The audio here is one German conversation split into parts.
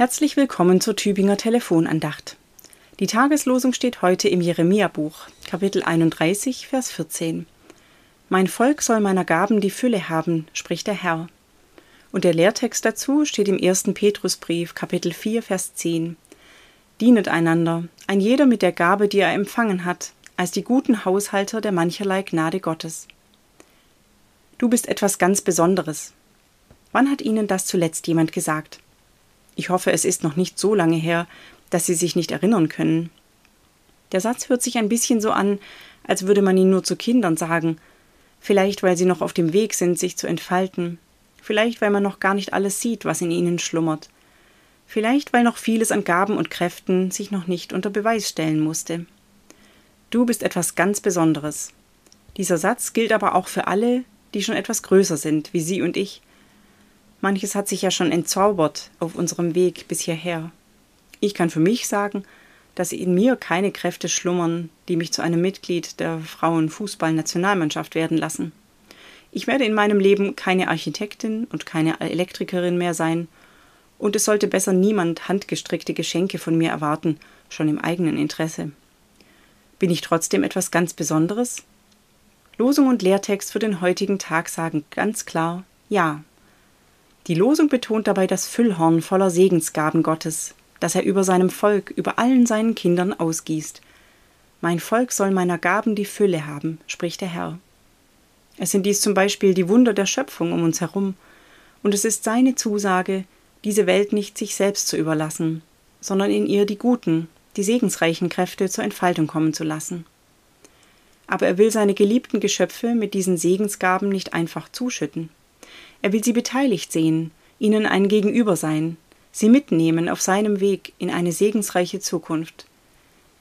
Herzlich willkommen zur Tübinger Telefonandacht. Die Tageslosung steht heute im Jeremia-Buch, Kapitel 31, Vers 14. Mein Volk soll meiner Gaben die Fülle haben, spricht der Herr. Und der Lehrtext dazu steht im 1. Petrusbrief, Kapitel 4, Vers 10. Dienet einander, ein jeder mit der Gabe, die er empfangen hat, als die guten Haushalter der mancherlei Gnade Gottes. Du bist etwas ganz Besonderes. Wann hat Ihnen das zuletzt jemand gesagt? Ich hoffe, es ist noch nicht so lange her, dass Sie sich nicht erinnern können. Der Satz hört sich ein bisschen so an, als würde man ihn nur zu Kindern sagen, vielleicht weil sie noch auf dem Weg sind, sich zu entfalten, vielleicht weil man noch gar nicht alles sieht, was in ihnen schlummert, vielleicht weil noch vieles an Gaben und Kräften sich noch nicht unter Beweis stellen musste. Du bist etwas ganz Besonderes. Dieser Satz gilt aber auch für alle, die schon etwas größer sind, wie Sie und ich, Manches hat sich ja schon entzaubert auf unserem Weg bis hierher. Ich kann für mich sagen, dass in mir keine Kräfte schlummern, die mich zu einem Mitglied der Frauenfußballnationalmannschaft werden lassen. Ich werde in meinem Leben keine Architektin und keine Elektrikerin mehr sein, und es sollte besser niemand handgestrickte Geschenke von mir erwarten, schon im eigenen Interesse. Bin ich trotzdem etwas ganz Besonderes? Losung und Lehrtext für den heutigen Tag sagen ganz klar Ja. Die Losung betont dabei das Füllhorn voller Segensgaben Gottes, das er über seinem Volk, über allen seinen Kindern ausgießt. Mein Volk soll meiner Gaben die Fülle haben, spricht der Herr. Es sind dies zum Beispiel die Wunder der Schöpfung um uns herum, und es ist seine Zusage, diese Welt nicht sich selbst zu überlassen, sondern in ihr die guten, die segensreichen Kräfte zur Entfaltung kommen zu lassen. Aber er will seine geliebten Geschöpfe mit diesen Segensgaben nicht einfach zuschütten. Er will sie beteiligt sehen, ihnen ein Gegenüber sein, sie mitnehmen auf seinem Weg in eine segensreiche Zukunft.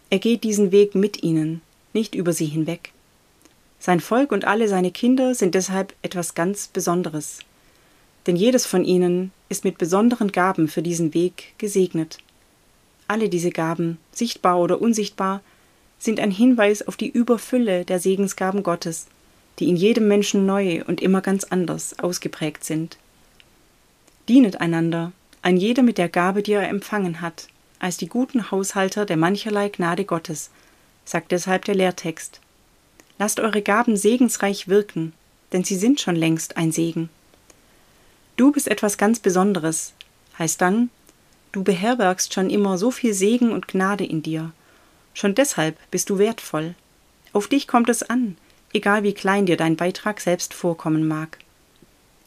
Er geht diesen Weg mit ihnen, nicht über sie hinweg. Sein Volk und alle seine Kinder sind deshalb etwas ganz Besonderes, denn jedes von ihnen ist mit besonderen Gaben für diesen Weg gesegnet. Alle diese Gaben, sichtbar oder unsichtbar, sind ein Hinweis auf die Überfülle der Segensgaben Gottes, die in jedem Menschen neu und immer ganz anders ausgeprägt sind. Dienet einander, ein jeder mit der Gabe, die er empfangen hat, als die guten Haushalter der mancherlei Gnade Gottes, sagt deshalb der Lehrtext. Lasst eure Gaben segensreich wirken, denn sie sind schon längst ein Segen. Du bist etwas ganz Besonderes, heißt dann, du beherbergst schon immer so viel Segen und Gnade in dir. Schon deshalb bist du wertvoll. Auf dich kommt es an, egal wie klein dir dein Beitrag selbst vorkommen mag.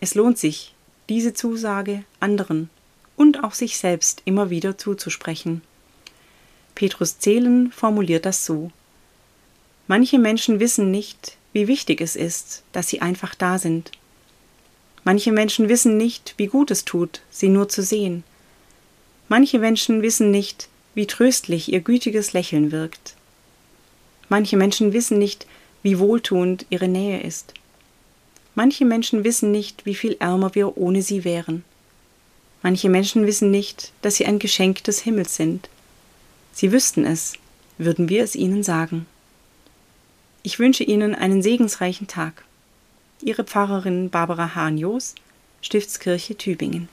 Es lohnt sich, diese Zusage anderen und auch sich selbst immer wieder zuzusprechen. Petrus Zehlen formuliert das so. Manche Menschen wissen nicht, wie wichtig es ist, dass sie einfach da sind. Manche Menschen wissen nicht, wie gut es tut, sie nur zu sehen. Manche Menschen wissen nicht, wie tröstlich ihr gütiges Lächeln wirkt. Manche Menschen wissen nicht, wie wohltuend ihre Nähe ist. Manche Menschen wissen nicht, wie viel ärmer wir ohne sie wären. Manche Menschen wissen nicht, dass sie ein Geschenk des Himmels sind. Sie wüssten es, würden wir es ihnen sagen. Ich wünsche Ihnen einen segensreichen Tag. Ihre Pfarrerin Barbara Hahn-Jos, Stiftskirche Tübingen.